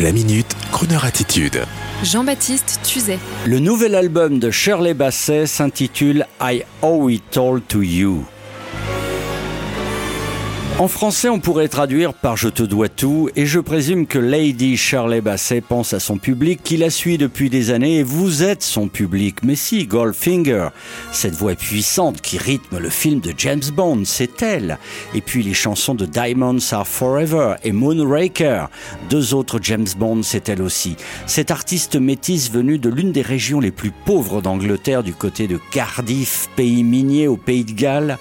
La minute, Kroneur attitude. Jean-Baptiste Tuzet. Le nouvel album de Shirley Basset s'intitule I Owe It All to You. En français, on pourrait traduire par Je te dois tout, et je présume que Lady Shirley Basset pense à son public qui la suit depuis des années, et vous êtes son public. Mais si, Goldfinger, cette voix puissante qui rythme le film de James Bond, c'est elle. Et puis les chansons de Diamonds Are Forever et Moonraker, deux autres James Bond, c'est elle aussi. Cette artiste métisse venue de l'une des régions les plus pauvres d'Angleterre, du côté de Cardiff, pays minier au pays de Galles,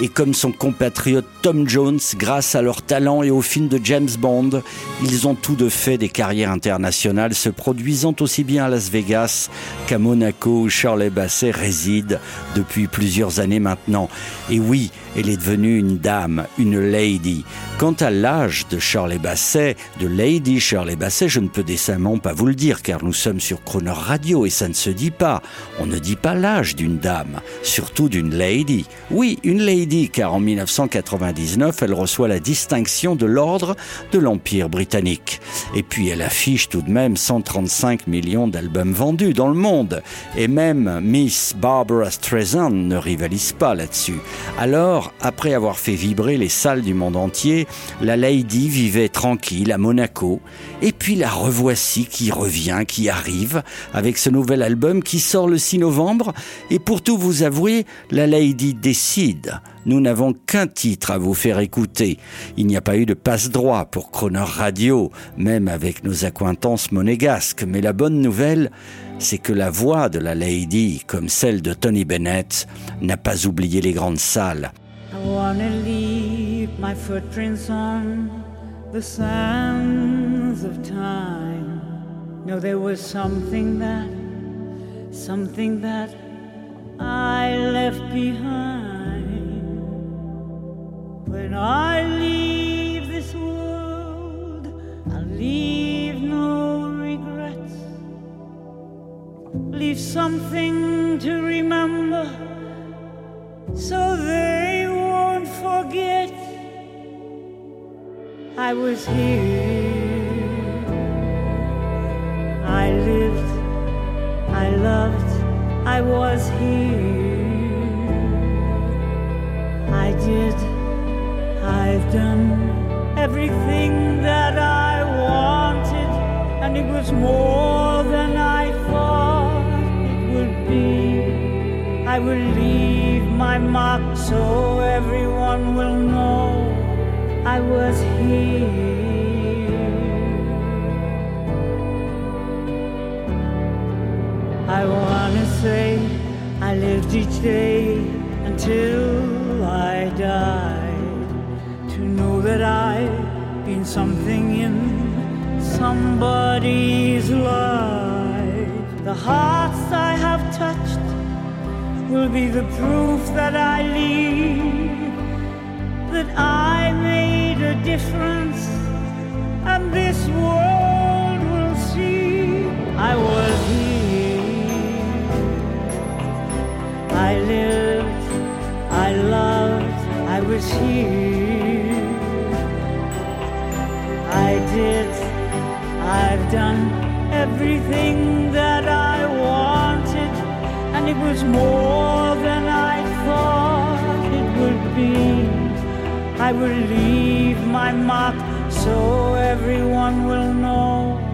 et comme son compatriote Tom Jones, grâce à leur talent et au film de James Bond, ils ont tout de fait des carrières internationales se produisant aussi bien à Las Vegas qu'à Monaco où Shirley Basset réside depuis plusieurs années maintenant. Et oui, elle est devenue une dame, une lady. Quant à l'âge de Shirley Basset, de Lady Shirley Basset, je ne peux décemment pas vous le dire car nous sommes sur Croner Radio et ça ne se dit pas. On ne dit pas l'âge d'une dame, surtout d'une lady. Oui, une lady car en 1999, elle reçoit la distinction de l'ordre de l'Empire britannique. Et puis elle affiche tout de même 135 millions d'albums vendus dans le monde. Et même Miss Barbara Streisand ne rivalise pas là-dessus. Alors, après avoir fait vibrer les salles du monde entier, la Lady vivait tranquille à Monaco. Et puis la revoici qui revient, qui arrive, avec ce nouvel album qui sort le 6 novembre. Et pour tout vous avouer, la Lady décide nous n'avons qu'un titre à vous faire écouter. Il n'y a pas eu de passe-droit pour Croner Radio, même avec nos accointances monégasques. Mais la bonne nouvelle, c'est que la voix de la Lady, comme celle de Tony Bennett, n'a pas oublié les grandes salles. No, there was something that, something that I left behind. Leave this world, I'll leave no regrets. Leave something to remember so they won't forget. I was here. I lived. I loved. I was here. Done everything that I wanted, and it was more than I thought it would be. I will leave my mark so everyone will know I was here. I wanna say I lived each day until I died to that I've been something in somebody's life. The hearts I have touched will be the proof that I leave, that I made a difference, and this world will see I was here. I lived, I loved, I was here. I did. I've done everything that I wanted, and it was more than I thought it would be. I will leave my mark so everyone will know.